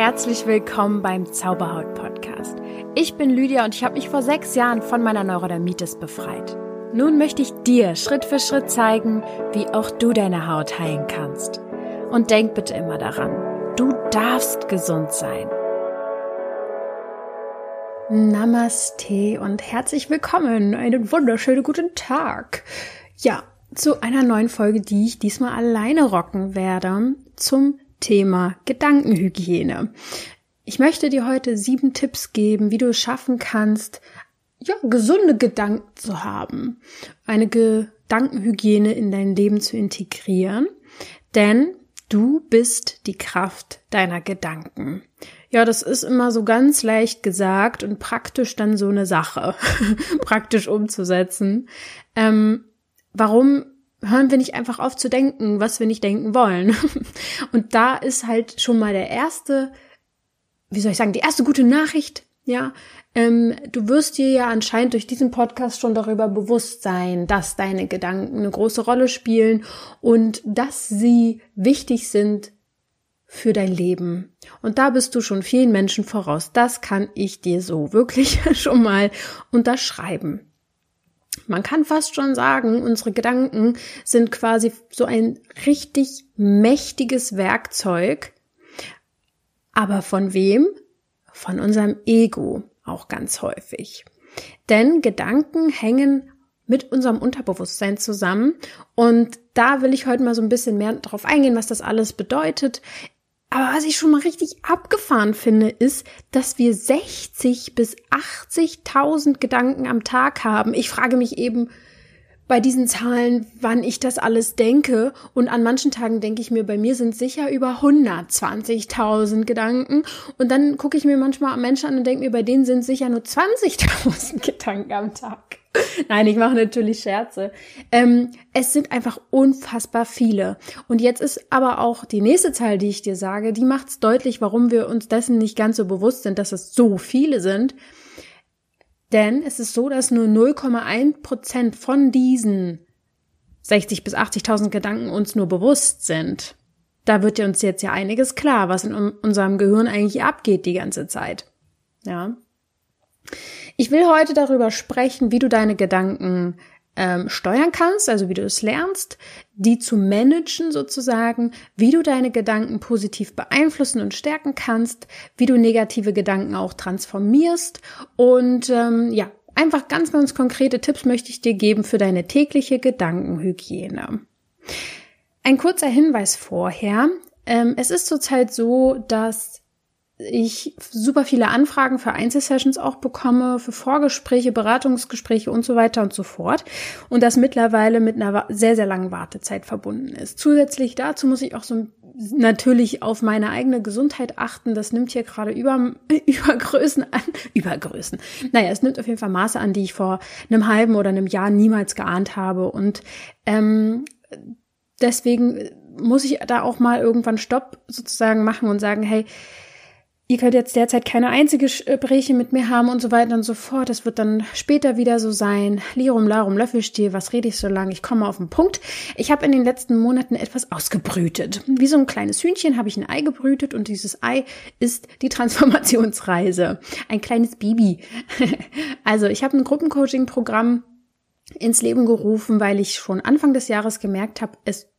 herzlich willkommen beim Zauberhaut Podcast. Ich bin Lydia und ich habe mich vor sechs Jahren von meiner Neurodermitis befreit. Nun möchte ich dir Schritt für Schritt zeigen, wie auch du deine Haut heilen kannst. Und denk bitte immer daran, du darfst gesund sein. Namaste und herzlich willkommen. Einen wunderschönen guten Tag. Ja, zu einer neuen Folge, die ich diesmal alleine rocken werde, zum Thema Gedankenhygiene. Ich möchte dir heute sieben Tipps geben, wie du es schaffen kannst, ja, gesunde Gedanken zu haben, eine Gedankenhygiene in dein Leben zu integrieren, denn du bist die Kraft deiner Gedanken. Ja, das ist immer so ganz leicht gesagt und praktisch dann so eine Sache, praktisch umzusetzen. Ähm, warum hören wir nicht einfach auf zu denken, was wir nicht denken wollen. Und da ist halt schon mal der erste, wie soll ich sagen, die erste gute Nachricht, ja. Ähm, du wirst dir ja anscheinend durch diesen Podcast schon darüber bewusst sein, dass deine Gedanken eine große Rolle spielen und dass sie wichtig sind für dein Leben. Und da bist du schon vielen Menschen voraus. Das kann ich dir so wirklich schon mal unterschreiben. Man kann fast schon sagen, unsere Gedanken sind quasi so ein richtig mächtiges Werkzeug. Aber von wem? Von unserem Ego auch ganz häufig. Denn Gedanken hängen mit unserem Unterbewusstsein zusammen. Und da will ich heute mal so ein bisschen mehr darauf eingehen, was das alles bedeutet. Aber was ich schon mal richtig abgefahren finde, ist, dass wir 60 bis 80.000 Gedanken am Tag haben. Ich frage mich eben bei diesen Zahlen, wann ich das alles denke. Und an manchen Tagen denke ich mir, bei mir sind sicher über 120.000 Gedanken. Und dann gucke ich mir manchmal Menschen an und denke mir, bei denen sind sicher nur 20.000 Gedanken am Tag. Nein, ich mache natürlich Scherze. Ähm, es sind einfach unfassbar viele. Und jetzt ist aber auch die nächste Zahl, die ich dir sage, die macht es deutlich, warum wir uns dessen nicht ganz so bewusst sind, dass es so viele sind. Denn es ist so, dass nur 0,1 Prozent von diesen 60 bis 80.000 Gedanken uns nur bewusst sind. Da wird ja uns jetzt ja einiges klar, was in unserem Gehirn eigentlich abgeht die ganze Zeit. Ja. Ich will heute darüber sprechen, wie du deine Gedanken ähm, steuern kannst, also wie du es lernst, die zu managen sozusagen, wie du deine Gedanken positiv beeinflussen und stärken kannst, wie du negative Gedanken auch transformierst und ähm, ja, einfach ganz, ganz konkrete Tipps möchte ich dir geben für deine tägliche Gedankenhygiene. Ein kurzer Hinweis vorher. Ähm, es ist zurzeit so, dass ich super viele Anfragen für Einzelsessions auch bekomme, für Vorgespräche, Beratungsgespräche und so weiter und so fort. Und das mittlerweile mit einer sehr, sehr langen Wartezeit verbunden ist. Zusätzlich dazu muss ich auch so natürlich auf meine eigene Gesundheit achten. Das nimmt hier gerade über, über Größen an. Über Größen. Naja, es nimmt auf jeden Fall Maße an, die ich vor einem halben oder einem Jahr niemals geahnt habe. Und ähm, deswegen muss ich da auch mal irgendwann Stopp sozusagen machen und sagen, hey, ihr könnt jetzt derzeit keine einzige Gespräche mit mir haben und so weiter und so fort. Das wird dann später wieder so sein. Lirum, Larum, Löffelstiel, was rede ich so lange? Ich komme auf den Punkt. Ich habe in den letzten Monaten etwas ausgebrütet. Wie so ein kleines Hühnchen habe ich ein Ei gebrütet und dieses Ei ist die Transformationsreise. Ein kleines Baby. also ich habe ein Gruppencoaching-Programm ins Leben gerufen, weil ich schon Anfang des Jahres gemerkt habe, es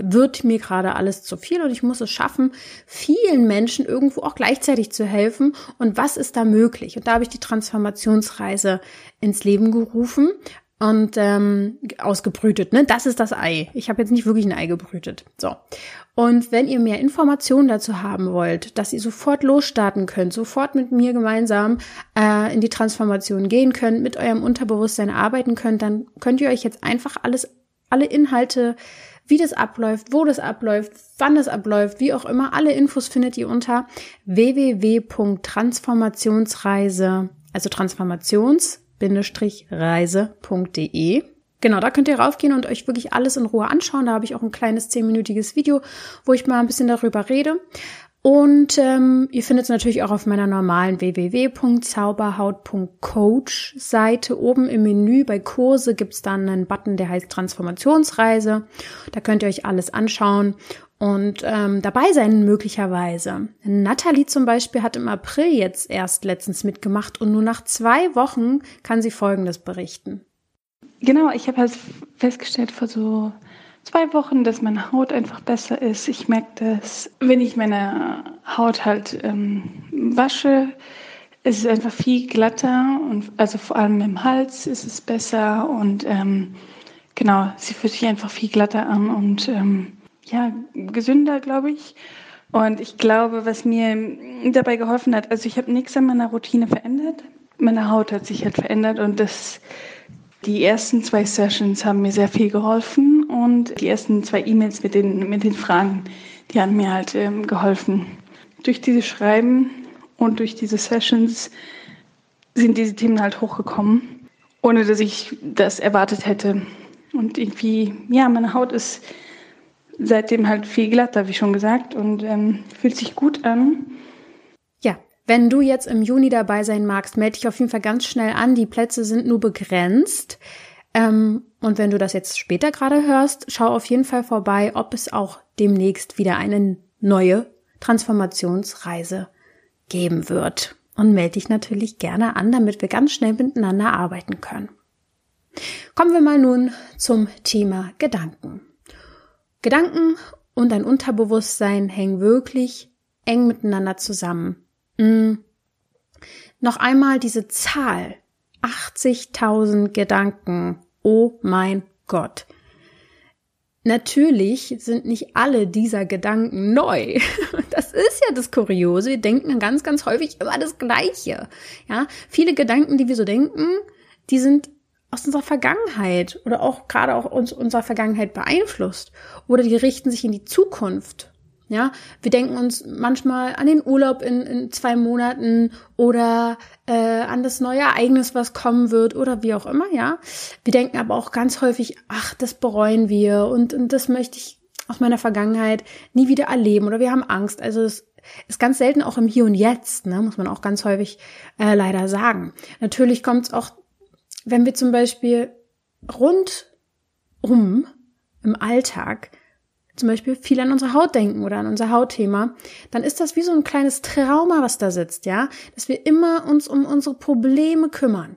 wird mir gerade alles zu viel und ich muss es schaffen, vielen Menschen irgendwo auch gleichzeitig zu helfen. Und was ist da möglich? Und da habe ich die Transformationsreise ins Leben gerufen und ähm, ausgebrütet. Ne? Das ist das Ei. Ich habe jetzt nicht wirklich ein Ei gebrütet. So. Und wenn ihr mehr Informationen dazu haben wollt, dass ihr sofort losstarten könnt, sofort mit mir gemeinsam äh, in die Transformation gehen könnt, mit eurem Unterbewusstsein arbeiten könnt, dann könnt ihr euch jetzt einfach alles, alle Inhalte wie das abläuft, wo das abläuft, wann das abläuft, wie auch immer. Alle Infos findet ihr unter www.transformationsreise, also transformations-reise.de. Genau, da könnt ihr raufgehen und euch wirklich alles in Ruhe anschauen. Da habe ich auch ein kleines zehnminütiges Video, wo ich mal ein bisschen darüber rede. Und ähm, ihr findet es natürlich auch auf meiner normalen www.zauberhaut.coach Seite. Oben im Menü bei Kurse gibt's dann einen Button, der heißt Transformationsreise. Da könnt ihr euch alles anschauen. und ähm, dabei sein möglicherweise. Natalie zum Beispiel hat im April jetzt erst letztens mitgemacht und nur nach zwei Wochen kann sie Folgendes berichten. Genau, ich habe halt festgestellt vor so zwei Wochen, dass meine Haut einfach besser ist. Ich merke dass wenn ich meine Haut halt ähm, wasche, ist es einfach viel glatter und also vor allem im Hals ist es besser und ähm, genau, sie fühlt sich einfach viel glatter an und ähm, ja, gesünder, glaube ich. Und ich glaube, was mir dabei geholfen hat, also ich habe nichts an meiner Routine verändert. Meine Haut hat sich halt verändert und das, die ersten zwei Sessions haben mir sehr viel geholfen und die ersten zwei E-Mails mit den, mit den Fragen, die haben mir halt ähm, geholfen. Durch dieses Schreiben und durch diese Sessions sind diese Themen halt hochgekommen, ohne dass ich das erwartet hätte. Und irgendwie, ja, meine Haut ist seitdem halt viel glatter, wie schon gesagt, und ähm, fühlt sich gut an. Wenn du jetzt im Juni dabei sein magst, melde dich auf jeden Fall ganz schnell an. Die Plätze sind nur begrenzt. Ähm, und wenn du das jetzt später gerade hörst, schau auf jeden Fall vorbei, ob es auch demnächst wieder eine neue Transformationsreise geben wird. Und melde dich natürlich gerne an, damit wir ganz schnell miteinander arbeiten können. Kommen wir mal nun zum Thema Gedanken. Gedanken und dein Unterbewusstsein hängen wirklich eng miteinander zusammen. Mhm. Noch einmal diese Zahl. 80.000 Gedanken. Oh mein Gott. Natürlich sind nicht alle dieser Gedanken neu. Das ist ja das Kuriose. Wir denken ganz, ganz häufig immer das Gleiche. Ja, viele Gedanken, die wir so denken, die sind aus unserer Vergangenheit oder auch gerade auch uns unserer Vergangenheit beeinflusst oder die richten sich in die Zukunft. Ja, wir denken uns manchmal an den Urlaub in, in zwei Monaten oder äh, an das neue Ereignis, was kommen wird oder wie auch immer. Ja, wir denken aber auch ganz häufig, ach, das bereuen wir und, und das möchte ich aus meiner Vergangenheit nie wieder erleben oder wir haben Angst. Also es ist ganz selten auch im Hier und Jetzt, ne, muss man auch ganz häufig äh, leider sagen. Natürlich kommt es auch wenn wir zum Beispiel rundum im Alltag zum Beispiel viel an unsere Haut denken oder an unser Hautthema, dann ist das wie so ein kleines Trauma, was da sitzt, ja, dass wir immer uns um unsere Probleme kümmern.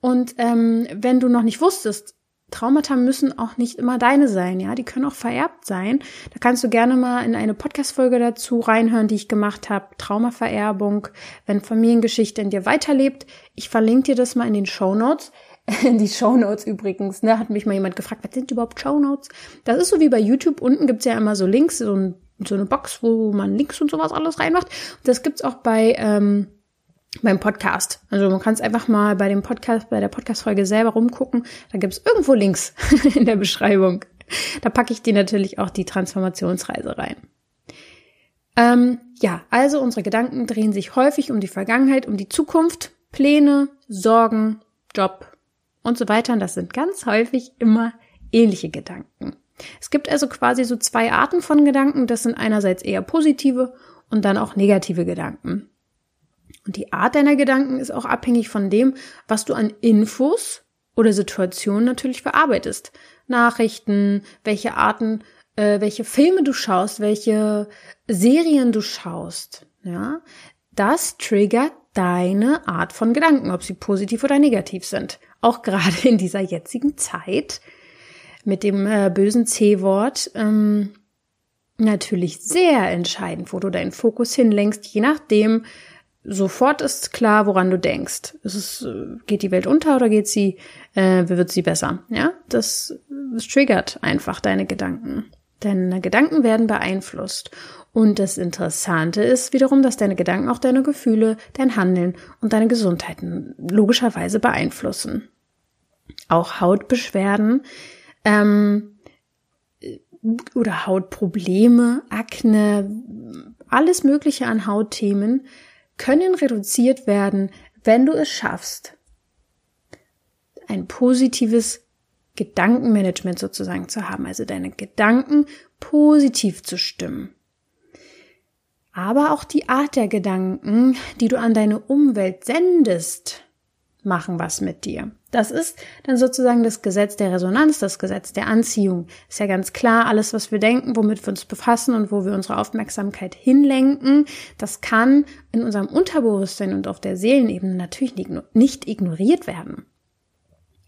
Und ähm, wenn du noch nicht wusstest, Traumata müssen auch nicht immer deine sein, ja, die können auch vererbt sein. Da kannst du gerne mal in eine Podcast-Folge dazu reinhören, die ich gemacht habe, Traumavererbung, wenn Familiengeschichte in dir weiterlebt. Ich verlinke dir das mal in den Show Notes. die Show Notes übrigens, ne, hat mich mal jemand gefragt, was sind überhaupt Show Notes? Das ist so wie bei YouTube, unten gibt's ja immer so Links, so, ein, so eine Box, wo man Links und sowas alles reinmacht. Das gibt's auch bei ähm, beim Podcast. Also man kann es einfach mal bei dem Podcast, bei der Podcast-Folge selber rumgucken. Da gibt's irgendwo Links in der Beschreibung. Da packe ich dir natürlich auch die Transformationsreise rein. Ähm, ja, also unsere Gedanken drehen sich häufig um die Vergangenheit, um die Zukunft, Pläne, Sorgen, Job, und so weiter. Und das sind ganz häufig immer ähnliche Gedanken. Es gibt also quasi so zwei Arten von Gedanken. Das sind einerseits eher positive und dann auch negative Gedanken. Und die Art deiner Gedanken ist auch abhängig von dem, was du an Infos oder Situationen natürlich verarbeitest. Nachrichten, welche Arten, äh, welche Filme du schaust, welche Serien du schaust. Ja, das triggert deine Art von Gedanken, ob sie positiv oder negativ sind auch gerade in dieser jetzigen Zeit mit dem äh, bösen C-Wort ähm, natürlich sehr entscheidend, wo du deinen Fokus hinlenkst, je nachdem, sofort ist klar, woran du denkst. Ist äh, geht die Welt unter oder geht sie, äh, wird sie besser? Ja, das, das triggert einfach deine Gedanken. Deine Gedanken werden beeinflusst. Und das Interessante ist wiederum, dass deine Gedanken auch deine Gefühle, dein Handeln und deine Gesundheit logischerweise beeinflussen. Auch Hautbeschwerden ähm, oder Hautprobleme, Akne, alles Mögliche an Hautthemen können reduziert werden, wenn du es schaffst, ein positives Gedankenmanagement sozusagen zu haben, also deine Gedanken positiv zu stimmen. Aber auch die Art der Gedanken, die du an deine Umwelt sendest, machen was mit dir. Das ist dann sozusagen das Gesetz der Resonanz, das Gesetz der Anziehung. Ist ja ganz klar, alles, was wir denken, womit wir uns befassen und wo wir unsere Aufmerksamkeit hinlenken, das kann in unserem Unterbewusstsein und auf der Seelenebene natürlich nicht ignoriert werden.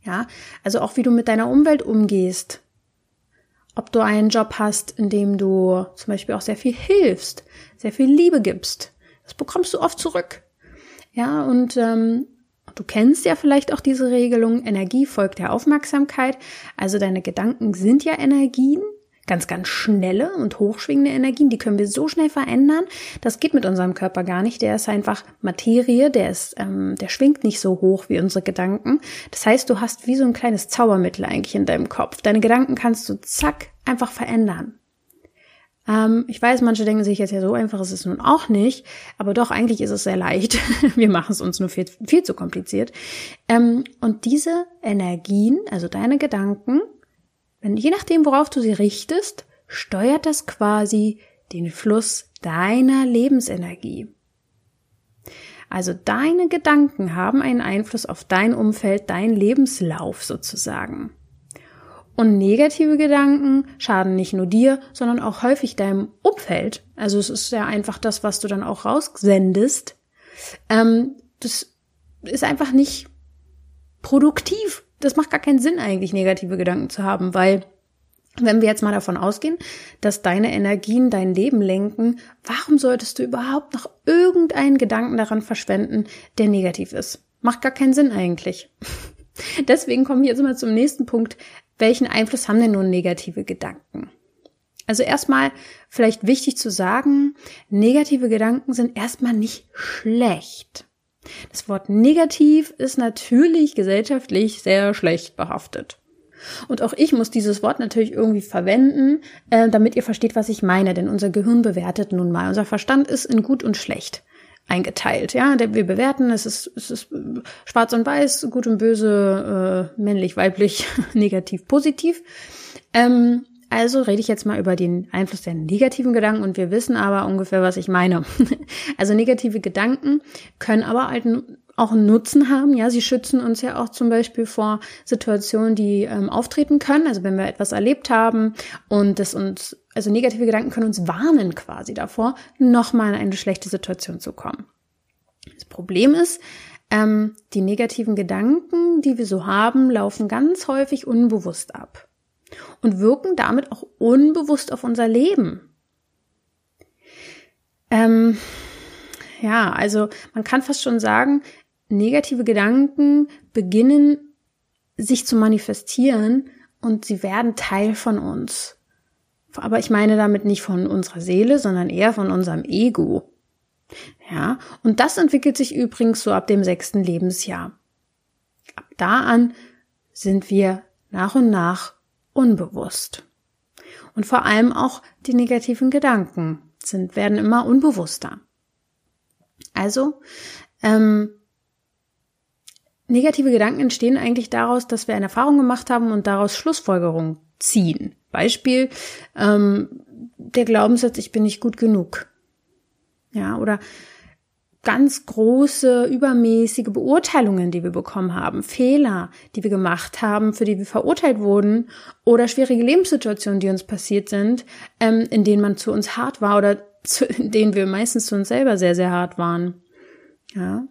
Ja, also auch wie du mit deiner Umwelt umgehst. Ob du einen Job hast, in dem du zum Beispiel auch sehr viel hilfst, sehr viel Liebe gibst. Das bekommst du oft zurück. Ja, und ähm, Du kennst ja vielleicht auch diese Regelung, Energie folgt der Aufmerksamkeit. Also deine Gedanken sind ja Energien, ganz, ganz schnelle und hochschwingende Energien, die können wir so schnell verändern. Das geht mit unserem Körper gar nicht. Der ist einfach Materie, der ist, ähm, der schwingt nicht so hoch wie unsere Gedanken. Das heißt, du hast wie so ein kleines Zaubermittel eigentlich in deinem Kopf. Deine Gedanken kannst du zack einfach verändern. Ähm, ich weiß, manche denken sich jetzt ja so einfach ist es nun auch nicht, aber doch eigentlich ist es sehr leicht. Wir machen es uns nur viel, viel zu kompliziert. Ähm, und diese Energien, also deine Gedanken, wenn, je nachdem, worauf du sie richtest, steuert das quasi den Fluss deiner Lebensenergie. Also deine Gedanken haben einen Einfluss auf dein Umfeld, dein Lebenslauf sozusagen. Und negative Gedanken schaden nicht nur dir, sondern auch häufig deinem Umfeld. Also es ist ja einfach das, was du dann auch raussendest. Ähm, das ist einfach nicht produktiv. Das macht gar keinen Sinn eigentlich, negative Gedanken zu haben, weil wenn wir jetzt mal davon ausgehen, dass deine Energien dein Leben lenken, warum solltest du überhaupt noch irgendeinen Gedanken daran verschwenden, der negativ ist? Macht gar keinen Sinn eigentlich. Deswegen kommen wir jetzt mal zum nächsten Punkt, welchen Einfluss haben denn nun negative Gedanken? Also erstmal vielleicht wichtig zu sagen, negative Gedanken sind erstmal nicht schlecht. Das Wort negativ ist natürlich gesellschaftlich sehr schlecht behaftet. Und auch ich muss dieses Wort natürlich irgendwie verwenden, äh, damit ihr versteht, was ich meine. Denn unser Gehirn bewertet nun mal. Unser Verstand ist in gut und schlecht eingeteilt. Ja, wir bewerten, es ist, es ist schwarz und weiß, gut und böse, äh, männlich, weiblich, negativ, positiv. Ähm, also rede ich jetzt mal über den Einfluss der negativen Gedanken und wir wissen aber ungefähr, was ich meine. also negative Gedanken können aber halt auch einen Nutzen haben. Ja, sie schützen uns ja auch zum Beispiel vor Situationen, die ähm, auftreten können. Also wenn wir etwas erlebt haben und das uns also negative Gedanken können uns warnen quasi davor, nochmal in eine schlechte Situation zu kommen. Das Problem ist, ähm, die negativen Gedanken, die wir so haben, laufen ganz häufig unbewusst ab und wirken damit auch unbewusst auf unser Leben. Ähm, ja, also man kann fast schon sagen, negative Gedanken beginnen sich zu manifestieren und sie werden Teil von uns. Aber ich meine damit nicht von unserer Seele, sondern eher von unserem Ego. Ja, und das entwickelt sich übrigens so ab dem sechsten Lebensjahr. Ab da an sind wir nach und nach unbewusst. Und vor allem auch die negativen Gedanken sind, werden immer unbewusster. Also, ähm, negative Gedanken entstehen eigentlich daraus, dass wir eine Erfahrung gemacht haben und daraus Schlussfolgerungen ziehen. Beispiel, ähm, der Glaubenssatz, ich bin nicht gut genug. Ja, oder ganz große, übermäßige Beurteilungen, die wir bekommen haben, Fehler, die wir gemacht haben, für die wir verurteilt wurden, oder schwierige Lebenssituationen, die uns passiert sind, ähm, in denen man zu uns hart war oder zu, in denen wir meistens zu uns selber sehr, sehr hart waren. Ja.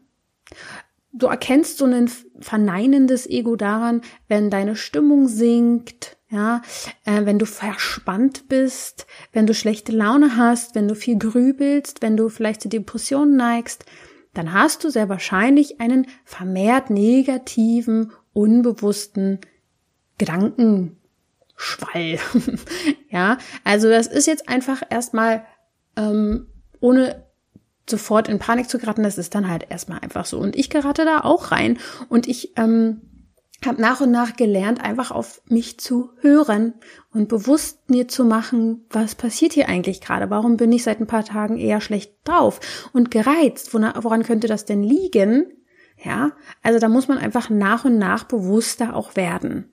Du erkennst so ein verneinendes Ego daran, wenn deine Stimmung sinkt, ja, äh, wenn du verspannt bist, wenn du schlechte Laune hast, wenn du viel grübelst, wenn du vielleicht zu Depressionen neigst, dann hast du sehr wahrscheinlich einen vermehrt negativen, unbewussten Gedankenschwall. ja, also das ist jetzt einfach erstmal ähm, ohne sofort in Panik zu geraten, das ist dann halt erstmal einfach so. Und ich gerate da auch rein und ich ähm, habe nach und nach gelernt, einfach auf mich zu hören und bewusst mir zu machen, was passiert hier eigentlich gerade? Warum bin ich seit ein paar Tagen eher schlecht drauf und gereizt? Woran könnte das denn liegen? Ja, also da muss man einfach nach und nach bewusster auch werden.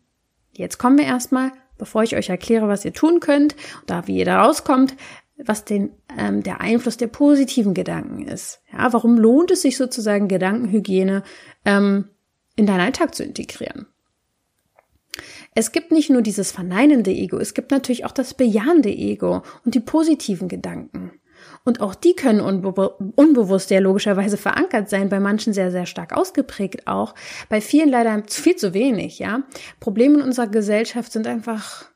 Jetzt kommen wir erstmal, bevor ich euch erkläre, was ihr tun könnt, da wie ihr da rauskommt, was den, ähm, der Einfluss der positiven Gedanken ist. Ja, warum lohnt es sich sozusagen Gedankenhygiene ähm, in deinen Alltag zu integrieren. Es gibt nicht nur dieses verneinende Ego, es gibt natürlich auch das bejahende Ego und die positiven Gedanken. Und auch die können unbe unbewusst ja logischerweise verankert sein, bei manchen sehr, sehr stark ausgeprägt auch, bei vielen leider viel zu wenig, ja. Probleme in unserer Gesellschaft sind einfach,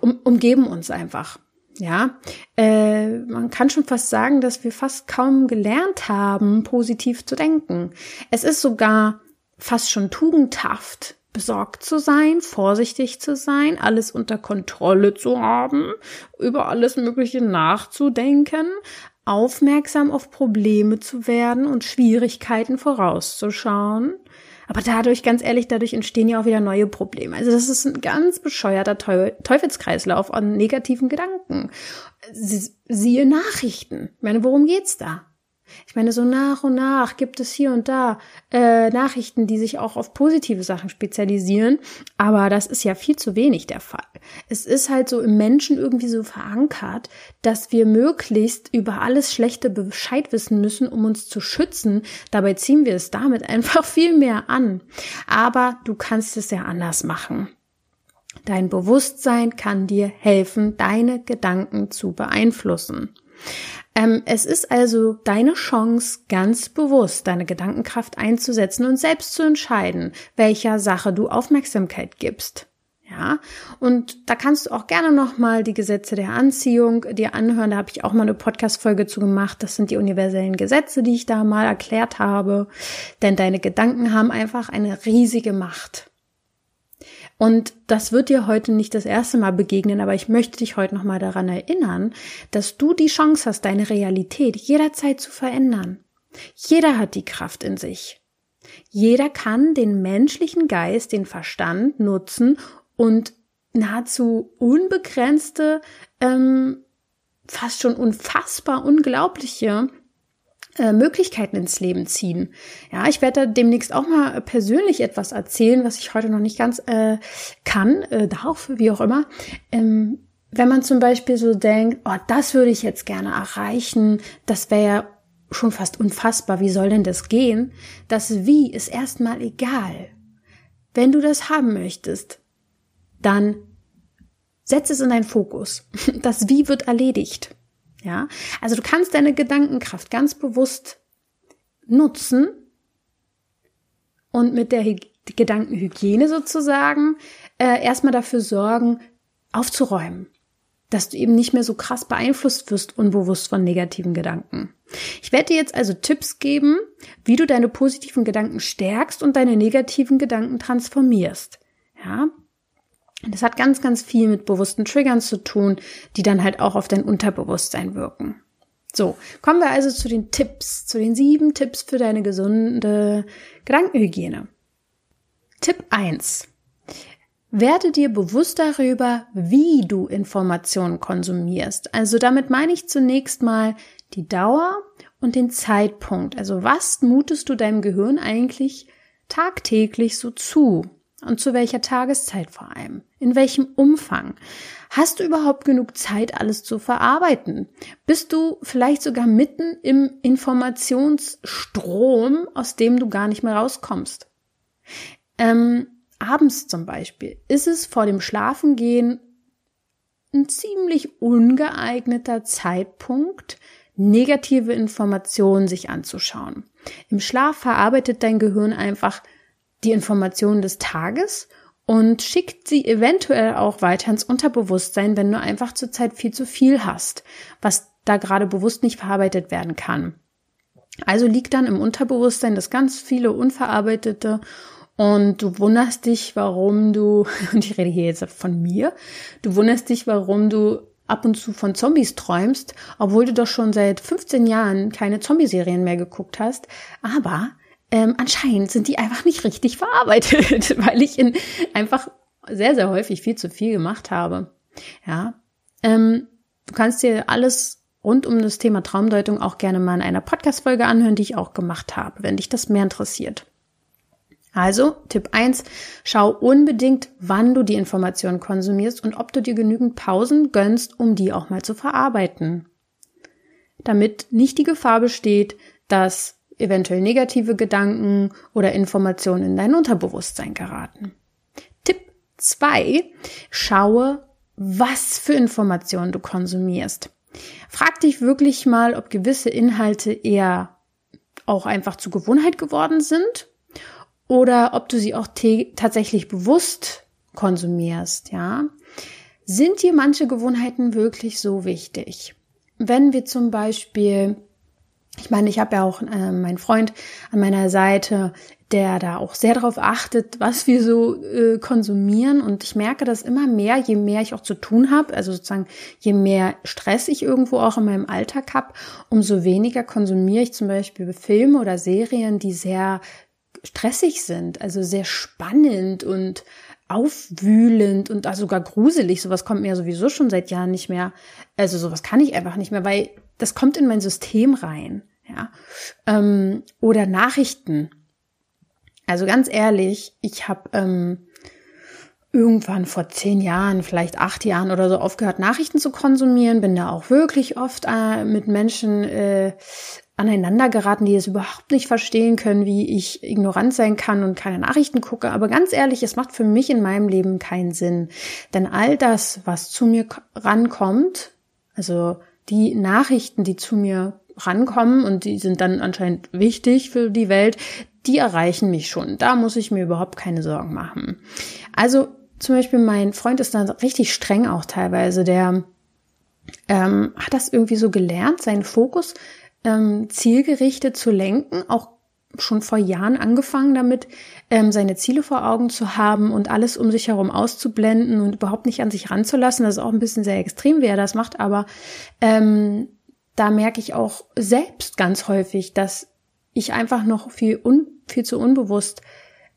um, umgeben uns einfach. Ja, äh, man kann schon fast sagen, dass wir fast kaum gelernt haben, positiv zu denken. Es ist sogar fast schon tugendhaft, besorgt zu sein, vorsichtig zu sein, alles unter Kontrolle zu haben, über alles Mögliche nachzudenken, aufmerksam auf Probleme zu werden und Schwierigkeiten vorauszuschauen. Aber dadurch, ganz ehrlich, dadurch entstehen ja auch wieder neue Probleme. Also das ist ein ganz bescheuerter Teufelskreislauf an negativen Gedanken. Siehe Nachrichten. Ich meine, worum geht's da? Ich meine, so nach und nach gibt es hier und da äh, Nachrichten, die sich auch auf positive Sachen spezialisieren, aber das ist ja viel zu wenig der Fall. Es ist halt so im Menschen irgendwie so verankert, dass wir möglichst über alles Schlechte Bescheid wissen müssen, um uns zu schützen. Dabei ziehen wir es damit einfach viel mehr an. Aber du kannst es ja anders machen. Dein Bewusstsein kann dir helfen, deine Gedanken zu beeinflussen. Ähm, es ist also deine Chance, ganz bewusst deine Gedankenkraft einzusetzen und selbst zu entscheiden, welcher Sache du Aufmerksamkeit gibst. Ja, und da kannst du auch gerne nochmal die Gesetze der Anziehung dir anhören. Da habe ich auch mal eine Podcast-Folge zu gemacht. Das sind die universellen Gesetze, die ich da mal erklärt habe. Denn deine Gedanken haben einfach eine riesige Macht. Und das wird dir heute nicht das erste Mal begegnen, aber ich möchte dich heute nochmal daran erinnern, dass du die Chance hast, deine Realität jederzeit zu verändern. Jeder hat die Kraft in sich. Jeder kann den menschlichen Geist, den Verstand nutzen und nahezu unbegrenzte, ähm, fast schon unfassbar unglaubliche äh, Möglichkeiten ins Leben ziehen. Ja, ich werde da demnächst auch mal persönlich etwas erzählen, was ich heute noch nicht ganz äh, kann, äh, darf, wie auch immer. Ähm, wenn man zum Beispiel so denkt, oh, das würde ich jetzt gerne erreichen, das wäre ja schon fast unfassbar, wie soll denn das gehen? Das Wie ist erstmal egal. Wenn du das haben möchtest, dann setz es in deinen Fokus. Das Wie wird erledigt. Ja, also du kannst deine Gedankenkraft ganz bewusst nutzen und mit der Hy Gedankenhygiene sozusagen äh, erstmal dafür sorgen, aufzuräumen, dass du eben nicht mehr so krass beeinflusst wirst unbewusst von negativen Gedanken. Ich werde dir jetzt also Tipps geben, wie du deine positiven Gedanken stärkst und deine negativen Gedanken transformierst. Ja, das hat ganz, ganz viel mit bewussten Triggern zu tun, die dann halt auch auf dein Unterbewusstsein wirken. So, kommen wir also zu den Tipps, zu den sieben Tipps für deine gesunde Gedankenhygiene. Tipp eins: Werde dir bewusst darüber, wie du Informationen konsumierst. Also damit meine ich zunächst mal die Dauer und den Zeitpunkt. Also was mutest du deinem Gehirn eigentlich tagtäglich so zu? Und zu welcher Tageszeit vor allem? In welchem Umfang? Hast du überhaupt genug Zeit, alles zu verarbeiten? Bist du vielleicht sogar mitten im Informationsstrom, aus dem du gar nicht mehr rauskommst? Ähm, abends zum Beispiel ist es vor dem Schlafengehen ein ziemlich ungeeigneter Zeitpunkt, negative Informationen sich anzuschauen. Im Schlaf verarbeitet dein Gehirn einfach die Informationen des Tages und schickt sie eventuell auch weiter ins Unterbewusstsein, wenn du einfach zurzeit viel zu viel hast, was da gerade bewusst nicht verarbeitet werden kann. Also liegt dann im Unterbewusstsein das ganz viele unverarbeitete und du wunderst dich, warum du, und ich rede hier jetzt von mir, du wunderst dich, warum du ab und zu von Zombies träumst, obwohl du doch schon seit 15 Jahren keine Zombie-Serien mehr geguckt hast. Aber ähm, anscheinend sind die einfach nicht richtig verarbeitet, weil ich in einfach sehr, sehr häufig viel zu viel gemacht habe. Ja. Ähm, du kannst dir alles rund um das Thema Traumdeutung auch gerne mal in einer Podcast-Folge anhören, die ich auch gemacht habe, wenn dich das mehr interessiert. Also, Tipp eins: schau unbedingt, wann du die Informationen konsumierst und ob du dir genügend Pausen gönnst, um die auch mal zu verarbeiten. Damit nicht die Gefahr besteht, dass eventuell negative Gedanken oder Informationen in dein Unterbewusstsein geraten. Tipp zwei: Schaue, was für Informationen du konsumierst. Frag dich wirklich mal, ob gewisse Inhalte eher auch einfach zur Gewohnheit geworden sind oder ob du sie auch tatsächlich bewusst konsumierst, ja. Sind dir manche Gewohnheiten wirklich so wichtig? Wenn wir zum Beispiel, ich meine, ich habe ja auch äh, meinen Freund an meiner Seite, der da auch sehr darauf achtet, was wir so äh, konsumieren. Und ich merke das immer mehr, je mehr ich auch zu tun habe, also sozusagen je mehr Stress ich irgendwo auch in meinem Alltag habe, umso weniger konsumiere ich zum Beispiel Filme oder Serien, die sehr stressig sind, also sehr spannend und aufwühlend und sogar gruselig. Sowas kommt mir sowieso schon seit Jahren nicht mehr. Also sowas kann ich einfach nicht mehr, weil das kommt in mein System rein. Ja. Ähm, oder Nachrichten. Also ganz ehrlich, ich habe ähm, irgendwann vor zehn Jahren, vielleicht acht Jahren oder so aufgehört, Nachrichten zu konsumieren. Bin da auch wirklich oft äh, mit Menschen äh, aneinander geraten, die es überhaupt nicht verstehen können, wie ich ignorant sein kann und keine Nachrichten gucke. Aber ganz ehrlich, es macht für mich in meinem Leben keinen Sinn. Denn all das, was zu mir rankommt, also die Nachrichten, die zu mir rankommen und die sind dann anscheinend wichtig für die Welt, die erreichen mich schon. Da muss ich mir überhaupt keine Sorgen machen. Also zum Beispiel mein Freund ist dann richtig streng auch teilweise. Der ähm, hat das irgendwie so gelernt, seinen Fokus ähm, zielgerichtet zu lenken, auch schon vor Jahren angefangen damit, ähm, seine Ziele vor Augen zu haben und alles um sich herum auszublenden und überhaupt nicht an sich ranzulassen. Das ist auch ein bisschen sehr extrem, wie er das macht, aber ähm, da merke ich auch selbst ganz häufig, dass ich einfach noch viel, un, viel zu unbewusst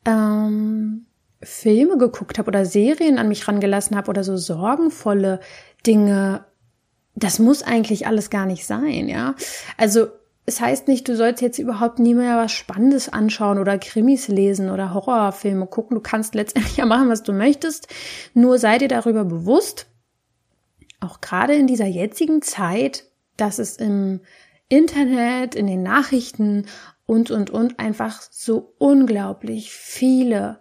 ähm, Filme geguckt habe oder Serien an mich rangelassen habe oder so sorgenvolle Dinge. Das muss eigentlich alles gar nicht sein, ja. Also es heißt nicht, du sollst jetzt überhaupt nie mehr was Spannendes anschauen oder Krimis lesen oder Horrorfilme gucken. Du kannst letztendlich ja machen, was du möchtest. Nur sei dir darüber bewusst, auch gerade in dieser jetzigen Zeit, dass es im Internet, in den Nachrichten und, und, und einfach so unglaublich viele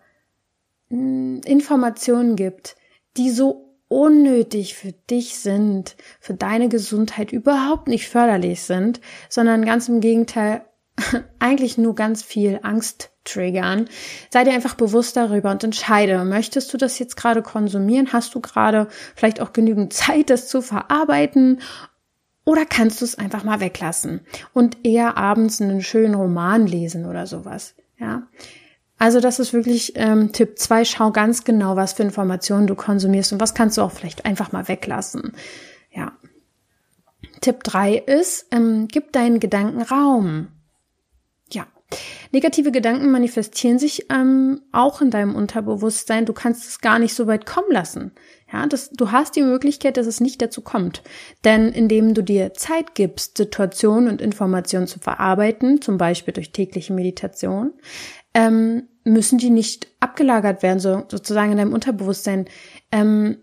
hm, Informationen gibt, die so unnötig für dich sind, für deine Gesundheit überhaupt nicht förderlich sind, sondern ganz im Gegenteil eigentlich nur ganz viel Angst triggern. Sei dir einfach bewusst darüber und entscheide, möchtest du das jetzt gerade konsumieren? Hast du gerade vielleicht auch genügend Zeit, das zu verarbeiten? Oder kannst du es einfach mal weglassen und eher abends einen schönen Roman lesen oder sowas? Ja. Also das ist wirklich ähm, Tipp zwei. Schau ganz genau, was für Informationen du konsumierst und was kannst du auch vielleicht einfach mal weglassen. Ja. Tipp drei ist, ähm, gib deinen Gedanken Raum. Ja. Negative Gedanken manifestieren sich ähm, auch in deinem Unterbewusstsein. Du kannst es gar nicht so weit kommen lassen. Ja, das, du hast die Möglichkeit, dass es nicht dazu kommt. Denn indem du dir Zeit gibst, Situationen und Informationen zu verarbeiten, zum Beispiel durch tägliche Meditation, ähm, müssen die nicht abgelagert werden, so, sozusagen in deinem Unterbewusstsein. Ähm,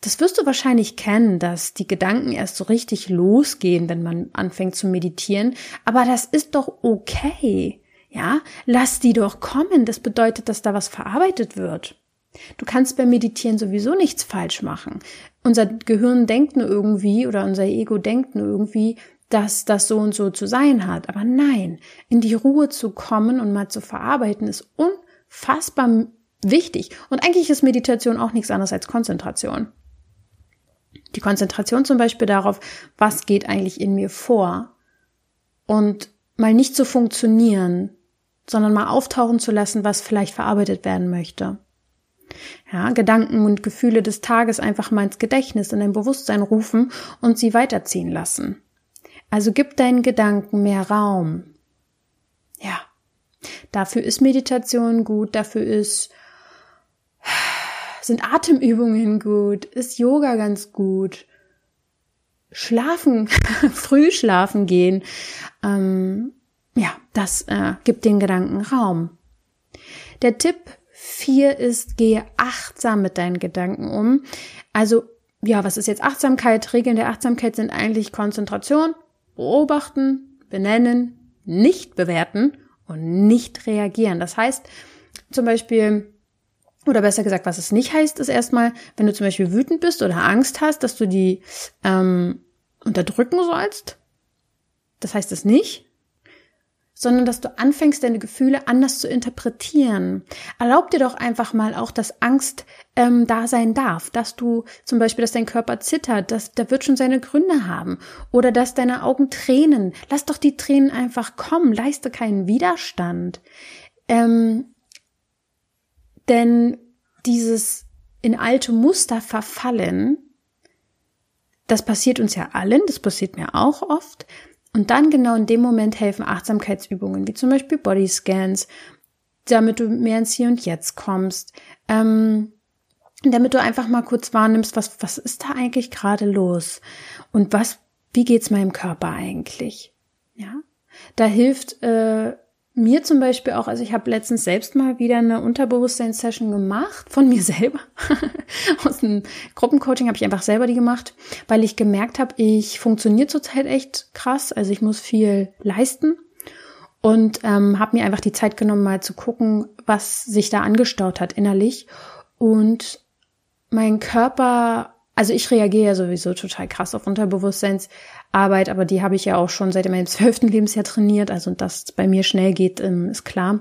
das wirst du wahrscheinlich kennen, dass die Gedanken erst so richtig losgehen, wenn man anfängt zu meditieren. Aber das ist doch okay. Ja, lass die doch kommen. Das bedeutet, dass da was verarbeitet wird. Du kannst beim Meditieren sowieso nichts falsch machen. Unser Gehirn denkt nur irgendwie oder unser Ego denkt nur irgendwie, dass das so und so zu sein hat. Aber nein, in die Ruhe zu kommen und mal zu verarbeiten, ist unfassbar wichtig. Und eigentlich ist Meditation auch nichts anderes als Konzentration. Die Konzentration zum Beispiel darauf, was geht eigentlich in mir vor. Und mal nicht zu funktionieren, sondern mal auftauchen zu lassen, was vielleicht verarbeitet werden möchte. Ja, Gedanken und Gefühle des Tages einfach mal ins Gedächtnis, in dein Bewusstsein rufen und sie weiterziehen lassen. Also gib deinen Gedanken mehr Raum. Ja. Dafür ist Meditation gut, dafür ist, sind Atemübungen gut, ist Yoga ganz gut. Schlafen, früh schlafen gehen, ähm, ja, das äh, gibt den Gedanken Raum. Der Tipp Vier ist, gehe achtsam mit deinen Gedanken um. Also, ja, was ist jetzt Achtsamkeit? Regeln der Achtsamkeit sind eigentlich Konzentration, beobachten, benennen, nicht bewerten und nicht reagieren. Das heißt, zum Beispiel, oder besser gesagt, was es nicht heißt, ist erstmal, wenn du zum Beispiel wütend bist oder Angst hast, dass du die ähm, unterdrücken sollst. Das heißt es nicht, sondern dass du anfängst, deine Gefühle anders zu interpretieren. Erlaub dir doch einfach mal auch, dass Angst ähm, da sein darf, dass du zum Beispiel, dass dein Körper zittert, dass der wird schon seine Gründe haben oder dass deine Augen tränen. Lass doch die Tränen einfach kommen, leiste keinen Widerstand. Ähm, denn dieses in alte Muster verfallen, das passiert uns ja allen, das passiert mir auch oft, und dann genau in dem Moment helfen Achtsamkeitsübungen, wie zum Beispiel Bodyscans, damit du mehr ins Hier und Jetzt kommst, ähm, damit du einfach mal kurz wahrnimmst, was, was ist da eigentlich gerade los? Und was, wie geht's meinem Körper eigentlich? Ja, da hilft äh, mir zum Beispiel auch, also ich habe letztens selbst mal wieder eine Unterbewusstseinssession gemacht von mir selber. Aus einem Gruppencoaching habe ich einfach selber die gemacht, weil ich gemerkt habe, ich funktioniere zurzeit echt krass. Also ich muss viel leisten und ähm, habe mir einfach die Zeit genommen, mal zu gucken, was sich da angestaut hat innerlich. Und mein Körper also ich reagiere ja sowieso total krass auf Unterbewusstseinsarbeit, aber die habe ich ja auch schon seit meinem zwölften Lebensjahr trainiert. Also dass bei mir schnell geht, ähm, ist klar.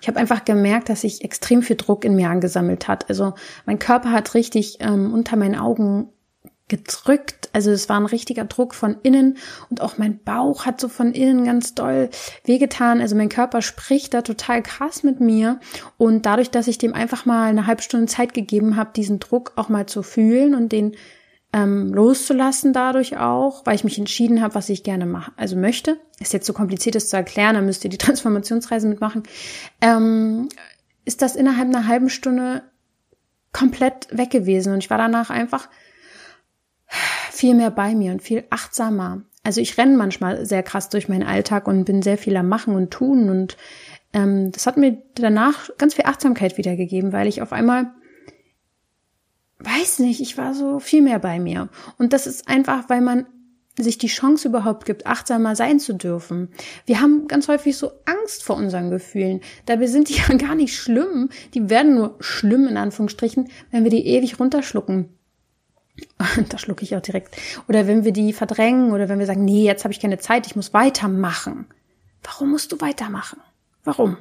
Ich habe einfach gemerkt, dass sich extrem viel Druck in mir angesammelt hat. Also mein Körper hat richtig ähm, unter meinen Augen gedrückt. Also es war ein richtiger Druck von innen und auch mein Bauch hat so von innen ganz doll wehgetan. Also mein Körper spricht da total krass mit mir und dadurch, dass ich dem einfach mal eine halbe Stunde Zeit gegeben habe, diesen Druck auch mal zu fühlen und den ähm, loszulassen dadurch auch, weil ich mich entschieden habe, was ich gerne mache, also möchte. Ist jetzt so kompliziert, das zu erklären, da müsst ihr die Transformationsreise mitmachen. Ähm, ist das innerhalb einer halben Stunde komplett weg gewesen und ich war danach einfach viel mehr bei mir und viel achtsamer. Also ich renne manchmal sehr krass durch meinen Alltag und bin sehr viel am Machen und Tun und ähm, das hat mir danach ganz viel Achtsamkeit wiedergegeben, weil ich auf einmal weiß nicht, ich war so viel mehr bei mir. Und das ist einfach, weil man sich die Chance überhaupt gibt, achtsamer sein zu dürfen. Wir haben ganz häufig so Angst vor unseren Gefühlen. Dabei sind die ja gar nicht schlimm. Die werden nur schlimm in Anführungsstrichen, wenn wir die ewig runterschlucken. da schlucke ich auch direkt. Oder wenn wir die verdrängen oder wenn wir sagen, nee, jetzt habe ich keine Zeit, ich muss weitermachen. Warum musst du weitermachen? Warum?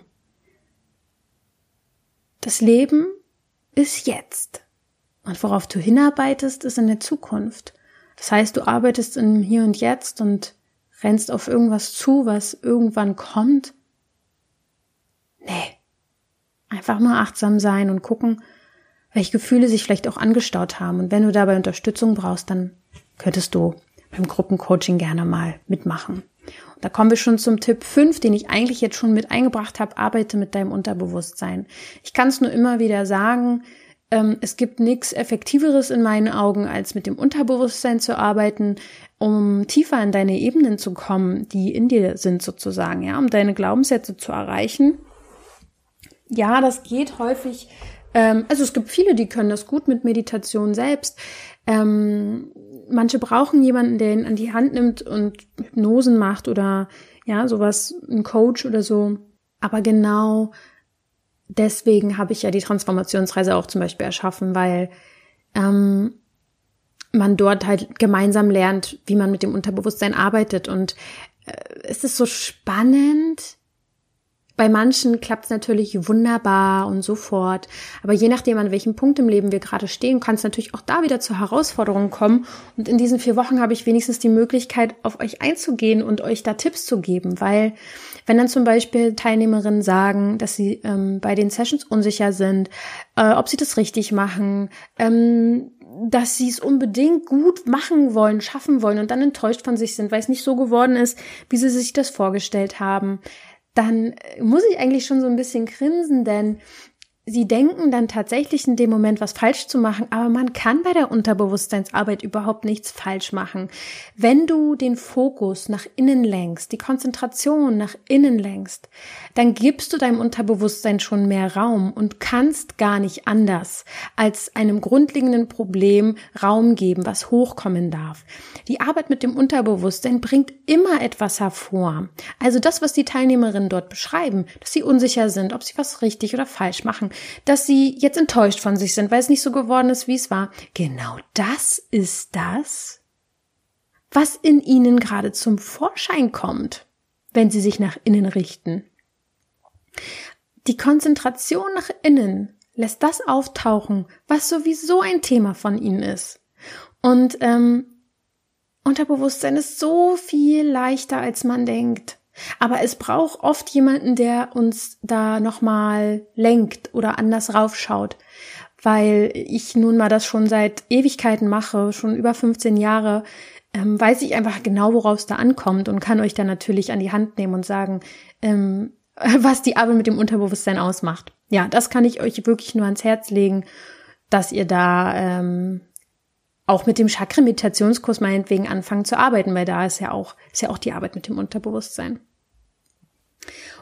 Das Leben ist jetzt. Und worauf du hinarbeitest, ist in der Zukunft. Das heißt, du arbeitest im Hier und Jetzt und rennst auf irgendwas zu, was irgendwann kommt. Nee. Einfach mal achtsam sein und gucken, welche Gefühle sich vielleicht auch angestaut haben. Und wenn du dabei Unterstützung brauchst, dann könntest du beim Gruppencoaching gerne mal mitmachen. Und da kommen wir schon zum Tipp 5, den ich eigentlich jetzt schon mit eingebracht habe. Arbeite mit deinem Unterbewusstsein. Ich kann es nur immer wieder sagen, ähm, es gibt nichts Effektiveres in meinen Augen, als mit dem Unterbewusstsein zu arbeiten, um tiefer in deine Ebenen zu kommen, die in dir sind sozusagen, ja, um deine Glaubenssätze zu erreichen. Ja, das geht häufig ähm, also es gibt viele, die können das gut mit Meditation selbst. Ähm, manche brauchen jemanden, der ihn an die Hand nimmt und Hypnosen macht oder ja, sowas, ein Coach oder so. Aber genau deswegen habe ich ja die Transformationsreise auch zum Beispiel erschaffen, weil ähm, man dort halt gemeinsam lernt, wie man mit dem Unterbewusstsein arbeitet. Und äh, es ist so spannend, bei manchen klappt es natürlich wunderbar und sofort. Aber je nachdem, an welchem Punkt im Leben wir gerade stehen, kann es natürlich auch da wieder zur Herausforderung kommen. Und in diesen vier Wochen habe ich wenigstens die Möglichkeit, auf euch einzugehen und euch da Tipps zu geben. Weil wenn dann zum Beispiel Teilnehmerinnen sagen, dass sie ähm, bei den Sessions unsicher sind, äh, ob sie das richtig machen, ähm, dass sie es unbedingt gut machen wollen, schaffen wollen und dann enttäuscht von sich sind, weil es nicht so geworden ist, wie sie sich das vorgestellt haben, dann muss ich eigentlich schon so ein bisschen grinsen, denn sie denken dann tatsächlich in dem Moment was falsch zu machen, aber man kann bei der Unterbewusstseinsarbeit überhaupt nichts falsch machen. Wenn du den Fokus nach innen lenkst, die Konzentration nach innen lenkst, dann gibst du deinem Unterbewusstsein schon mehr Raum und kannst gar nicht anders als einem grundlegenden Problem Raum geben, was hochkommen darf. Die Arbeit mit dem Unterbewusstsein bringt immer etwas hervor. Also das, was die Teilnehmerinnen dort beschreiben, dass sie unsicher sind, ob sie was richtig oder falsch machen, dass sie jetzt enttäuscht von sich sind, weil es nicht so geworden ist, wie es war. Genau das ist das, was in ihnen gerade zum Vorschein kommt, wenn sie sich nach innen richten. Die Konzentration nach innen lässt das auftauchen, was sowieso ein Thema von ihnen ist. Und ähm, Unterbewusstsein ist so viel leichter, als man denkt. Aber es braucht oft jemanden, der uns da nochmal lenkt oder anders raufschaut. Weil ich nun mal das schon seit Ewigkeiten mache, schon über 15 Jahre, ähm, weiß ich einfach genau, worauf es da ankommt und kann euch da natürlich an die Hand nehmen und sagen, ähm, was die Arbeit mit dem Unterbewusstsein ausmacht. Ja, das kann ich euch wirklich nur ans Herz legen, dass ihr da ähm, auch mit dem Chakra-Meditationskurs meinetwegen anfangen zu arbeiten, weil da ist ja auch, ist ja auch die Arbeit mit dem Unterbewusstsein.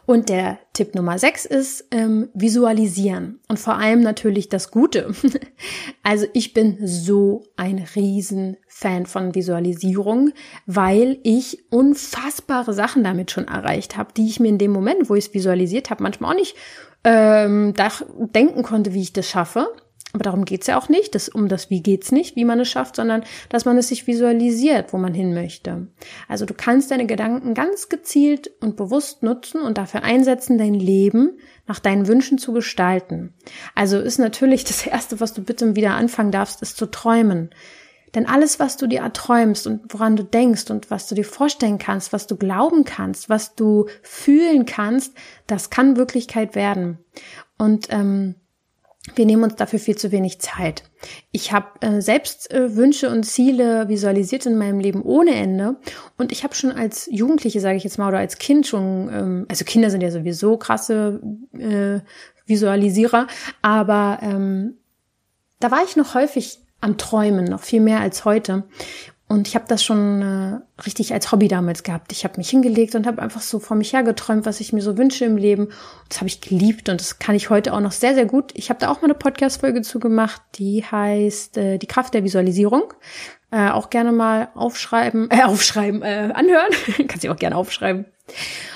Und der Tipp Nummer 6 ist ähm, visualisieren und vor allem natürlich das Gute. also ich bin so ein Riesenfan von Visualisierung, weil ich unfassbare Sachen damit schon erreicht habe, die ich mir in dem Moment, wo ich es visualisiert habe, manchmal auch nicht ähm, denken konnte, wie ich das schaffe. Aber darum geht's ja auch nicht. Das, um das Wie geht's nicht, wie man es schafft, sondern dass man es sich visualisiert, wo man hin möchte. Also du kannst deine Gedanken ganz gezielt und bewusst nutzen und dafür einsetzen, dein Leben nach deinen Wünschen zu gestalten. Also ist natürlich das Erste, was du bitte wieder anfangen darfst, ist zu träumen. Denn alles, was du dir erträumst und woran du denkst und was du dir vorstellen kannst, was du glauben kannst, was du fühlen kannst, das kann Wirklichkeit werden. Und ähm, wir nehmen uns dafür viel zu wenig Zeit. Ich habe äh, selbst äh, Wünsche und Ziele visualisiert in meinem Leben ohne Ende und ich habe schon als Jugendliche, sage ich jetzt mal, oder als Kind schon, ähm, also Kinder sind ja sowieso krasse äh, Visualisierer, aber ähm, da war ich noch häufig am Träumen, noch viel mehr als heute. Und ich habe das schon äh, richtig als Hobby damals gehabt. Ich habe mich hingelegt und habe einfach so vor mich hergeträumt, was ich mir so wünsche im Leben. Und das habe ich geliebt und das kann ich heute auch noch sehr, sehr gut. Ich habe da auch mal eine Podcast-Folge zu gemacht, die heißt äh, Die Kraft der Visualisierung. Äh, auch gerne mal aufschreiben, äh, aufschreiben, äh, anhören. Kannst du auch gerne aufschreiben.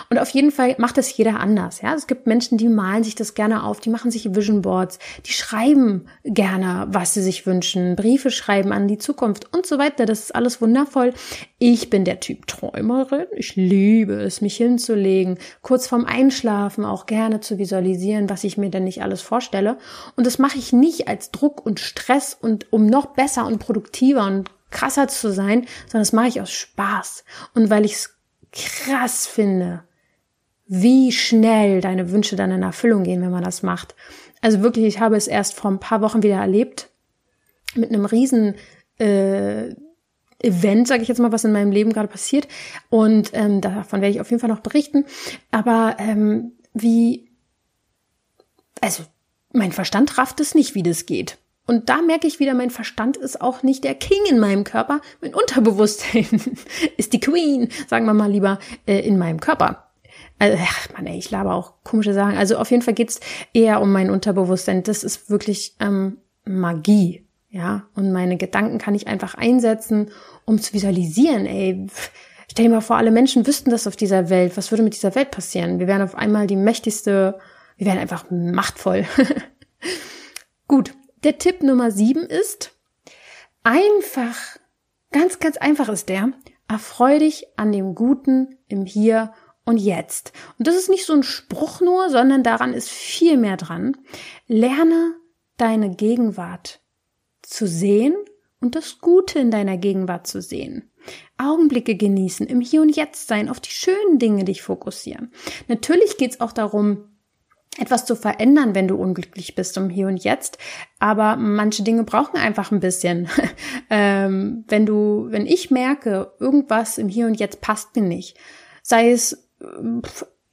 Und auf jeden Fall macht das jeder anders. Ja, es gibt Menschen, die malen sich das gerne auf, die machen sich Vision Boards, die schreiben gerne, was sie sich wünschen, Briefe schreiben an die Zukunft und so weiter. Das ist alles wundervoll. Ich bin der Typ Träumerin. Ich liebe es, mich hinzulegen, kurz vorm Einschlafen auch gerne zu visualisieren, was ich mir denn nicht alles vorstelle. Und das mache ich nicht als Druck und Stress und um noch besser und produktiver und krasser zu sein, sondern das mache ich aus Spaß und weil ich es krass finde, wie schnell deine Wünsche dann in Erfüllung gehen, wenn man das macht. Also wirklich, ich habe es erst vor ein paar Wochen wieder erlebt mit einem riesen äh, Event, sage ich jetzt mal, was in meinem Leben gerade passiert. Und ähm, davon werde ich auf jeden Fall noch berichten. Aber ähm, wie, also mein Verstand rafft es nicht, wie das geht. Und da merke ich wieder, mein Verstand ist auch nicht der King in meinem Körper. Mein Unterbewusstsein ist die Queen, sagen wir mal lieber, äh, in meinem Körper. Also, ach Mann, ey, ich laber auch komische Sachen. Also auf jeden Fall geht's eher um mein Unterbewusstsein. Das ist wirklich ähm, Magie. Ja, und meine Gedanken kann ich einfach einsetzen, um zu visualisieren. Ey, stell dir mal vor, alle Menschen wüssten das auf dieser Welt. Was würde mit dieser Welt passieren? Wir wären auf einmal die mächtigste, wir wären einfach machtvoll. Gut, der Tipp Nummer sieben ist, einfach, ganz, ganz einfach ist der, erfreu dich an dem Guten im Hier und jetzt. Und das ist nicht so ein Spruch nur, sondern daran ist viel mehr dran. Lerne deine Gegenwart zu sehen und das Gute in deiner Gegenwart zu sehen. Augenblicke genießen, im Hier und Jetzt sein, auf die schönen Dinge dich fokussieren. Natürlich geht es auch darum, etwas zu verändern, wenn du unglücklich bist im Hier und Jetzt. Aber manche Dinge brauchen einfach ein bisschen. ähm, wenn du, wenn ich merke, irgendwas im Hier und Jetzt passt mir nicht, sei es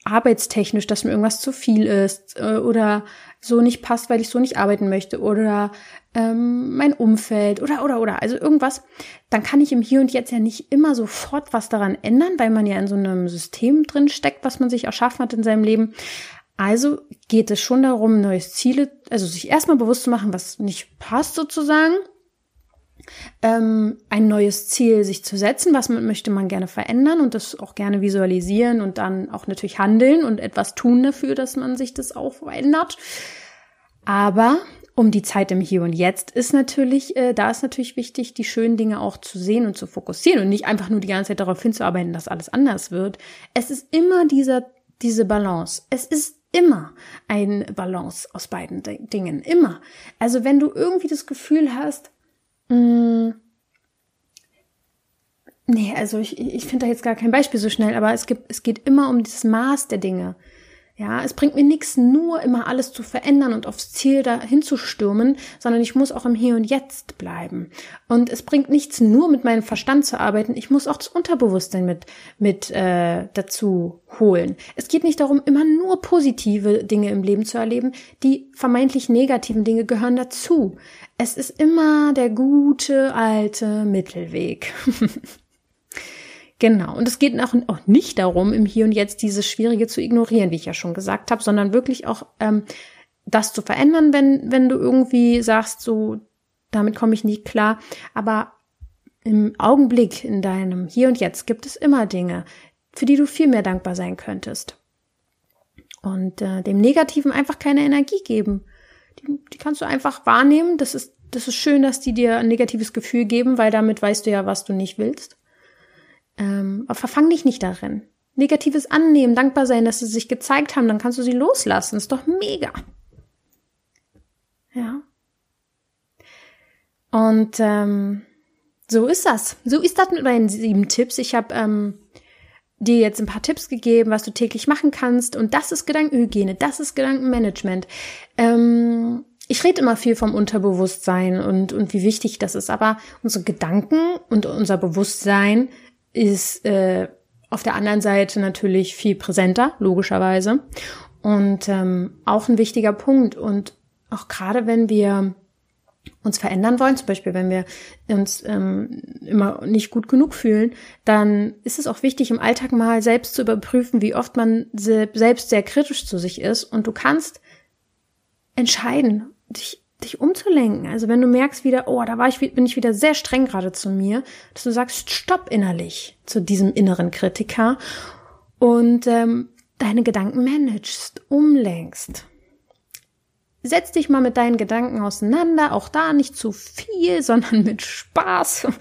arbeitstechnisch, dass mir irgendwas zu viel ist äh, oder so nicht passt, weil ich so nicht arbeiten möchte oder ähm, mein Umfeld oder oder oder also irgendwas, dann kann ich im Hier und Jetzt ja nicht immer sofort was daran ändern, weil man ja in so einem System drin steckt, was man sich erschaffen hat in seinem Leben. Also geht es schon darum, neues Ziele, also sich erstmal bewusst zu machen, was nicht passt sozusagen ähm, ein neues Ziel sich zu setzen, was möchte man gerne verändern und das auch gerne visualisieren und dann auch natürlich handeln und etwas tun dafür, dass man sich das auch verändert. Aber um die Zeit im Hier und Jetzt ist natürlich, äh, da ist natürlich wichtig, die schönen Dinge auch zu sehen und zu fokussieren und nicht einfach nur die ganze Zeit darauf hinzuarbeiten, dass alles anders wird. Es ist immer dieser, diese Balance. Es ist immer ein Balance aus beiden Dingen. Immer. Also wenn du irgendwie das Gefühl hast, Mm. Nee, also ich, ich finde da jetzt gar kein Beispiel so schnell, aber es gibt, es geht immer um das Maß der Dinge. Ja, es bringt mir nichts, nur immer alles zu verändern und aufs Ziel dahin zu stürmen, sondern ich muss auch im Hier und Jetzt bleiben. Und es bringt nichts, nur mit meinem Verstand zu arbeiten. Ich muss auch das Unterbewusstsein mit mit äh, dazu holen. Es geht nicht darum, immer nur positive Dinge im Leben zu erleben. Die vermeintlich negativen Dinge gehören dazu. Es ist immer der gute alte Mittelweg. Genau. Und es geht auch, nicht darum, im Hier und Jetzt dieses Schwierige zu ignorieren, wie ich ja schon gesagt habe, sondern wirklich auch ähm, das zu verändern, wenn, wenn du irgendwie sagst, so, damit komme ich nicht klar. Aber im Augenblick, in deinem Hier und Jetzt gibt es immer Dinge, für die du viel mehr dankbar sein könntest. Und äh, dem Negativen einfach keine Energie geben. Die, die kannst du einfach wahrnehmen. Das ist, das ist schön, dass die dir ein negatives Gefühl geben, weil damit weißt du ja, was du nicht willst. Ähm, aber verfang dich nicht darin. Negatives annehmen, dankbar sein, dass sie sich gezeigt haben, dann kannst du sie loslassen. Ist doch mega. Ja. Und ähm, so ist das. So ist das mit meinen sieben Tipps. Ich habe ähm, dir jetzt ein paar Tipps gegeben, was du täglich machen kannst. Und das ist Gedankenhygiene, das ist Gedankenmanagement. Ähm, ich rede immer viel vom Unterbewusstsein und, und wie wichtig das ist. Aber unsere Gedanken und unser Bewusstsein ist äh, auf der anderen Seite natürlich viel präsenter, logischerweise. Und ähm, auch ein wichtiger Punkt. Und auch gerade wenn wir uns verändern wollen, zum Beispiel wenn wir uns ähm, immer nicht gut genug fühlen, dann ist es auch wichtig, im Alltag mal selbst zu überprüfen, wie oft man selbst sehr kritisch zu sich ist. Und du kannst entscheiden, dich dich umzulenken. Also wenn du merkst wieder, oh, da war ich, bin ich wieder sehr streng gerade zu mir, dass du sagst, stopp innerlich zu diesem inneren Kritiker und ähm, deine Gedanken managst, umlenkst. Setz dich mal mit deinen Gedanken auseinander, auch da nicht zu viel, sondern mit Spaß, an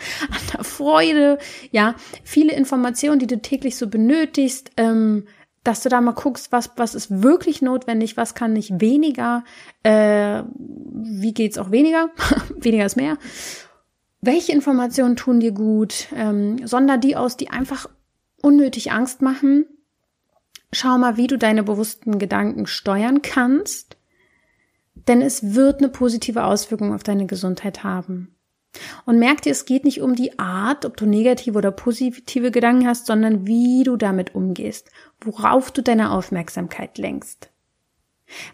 der Freude, ja, viele Informationen, die du täglich so benötigst, ähm, dass du da mal guckst, was, was ist wirklich notwendig, was kann nicht weniger, äh, wie geht's auch weniger, weniger ist mehr. Welche Informationen tun dir gut? Ähm, sonder die aus, die einfach unnötig Angst machen. Schau mal, wie du deine bewussten Gedanken steuern kannst, denn es wird eine positive Auswirkung auf deine Gesundheit haben. Und merk dir, es geht nicht um die Art, ob du negative oder positive Gedanken hast, sondern wie du damit umgehst, worauf du deine Aufmerksamkeit lenkst.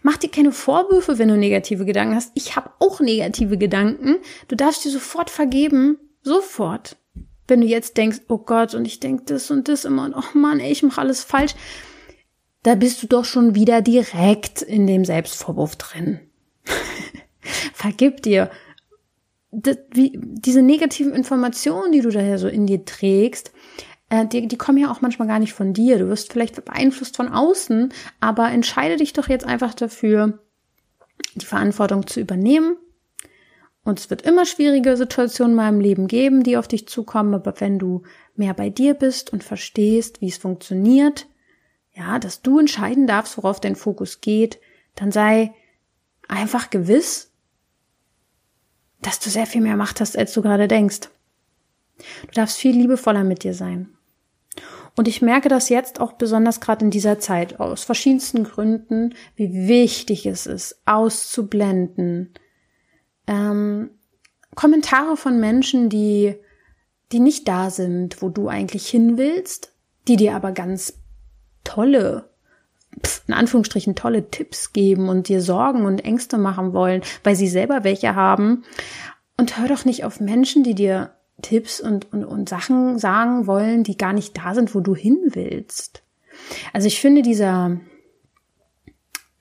Mach dir keine Vorwürfe, wenn du negative Gedanken hast. Ich habe auch negative Gedanken. Du darfst dir sofort vergeben, sofort. Wenn du jetzt denkst, oh Gott, und ich denk das und das immer und oh Mann, ey, ich mache alles falsch, da bist du doch schon wieder direkt in dem Selbstvorwurf drin. Vergib dir das, wie, diese negativen Informationen, die du daher so in dir trägst, äh, die, die kommen ja auch manchmal gar nicht von dir. Du wirst vielleicht beeinflusst von außen, aber entscheide dich doch jetzt einfach dafür, die Verantwortung zu übernehmen. Und es wird immer schwierige Situationen in meinem Leben geben, die auf dich zukommen, aber wenn du mehr bei dir bist und verstehst, wie es funktioniert, ja, dass du entscheiden darfst, worauf dein Fokus geht, dann sei einfach gewiss, dass du sehr viel mehr Macht hast, als du gerade denkst. Du darfst viel liebevoller mit dir sein. Und ich merke das jetzt auch besonders gerade in dieser Zeit aus verschiedensten Gründen, wie wichtig es ist, auszublenden. Ähm, Kommentare von Menschen, die, die nicht da sind, wo du eigentlich hin willst, die dir aber ganz tolle in Anführungsstrichen tolle Tipps geben und dir Sorgen und Ängste machen wollen, weil sie selber welche haben. Und hör doch nicht auf Menschen, die dir Tipps und, und, und Sachen sagen wollen, die gar nicht da sind, wo du hin willst. Also ich finde dieser,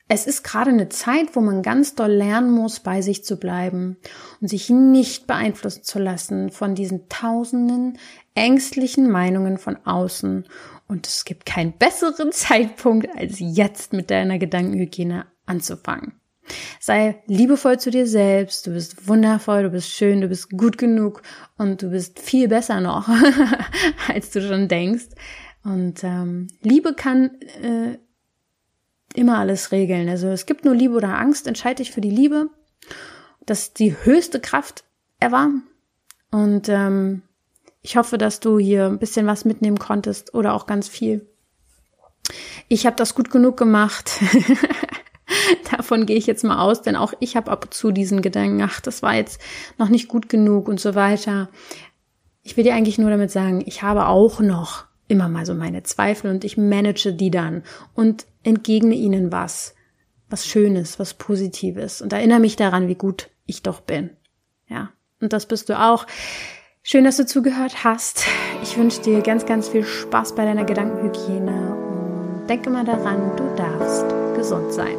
es ist gerade eine Zeit, wo man ganz doll lernen muss, bei sich zu bleiben und sich nicht beeinflussen zu lassen von diesen tausenden ängstlichen Meinungen von außen. Und es gibt keinen besseren Zeitpunkt, als jetzt mit deiner Gedankenhygiene anzufangen. Sei liebevoll zu dir selbst, du bist wundervoll, du bist schön, du bist gut genug und du bist viel besser noch, als du schon denkst. Und ähm, Liebe kann äh, immer alles regeln. Also es gibt nur Liebe oder Angst, entscheide dich für die Liebe. Das ist die höchste Kraft ever. Und ähm, ich hoffe, dass du hier ein bisschen was mitnehmen konntest oder auch ganz viel. Ich habe das gut genug gemacht. Davon gehe ich jetzt mal aus, denn auch ich habe ab und zu diesen Gedanken, ach, das war jetzt noch nicht gut genug und so weiter. Ich will dir eigentlich nur damit sagen, ich habe auch noch immer mal so meine Zweifel und ich manage die dann und entgegne ihnen was, was Schönes, was Positives und erinnere mich daran, wie gut ich doch bin. Ja, und das bist du auch. Schön, dass du zugehört hast. Ich wünsche dir ganz, ganz viel Spaß bei deiner Gedankenhygiene und denke mal daran, du darfst gesund sein.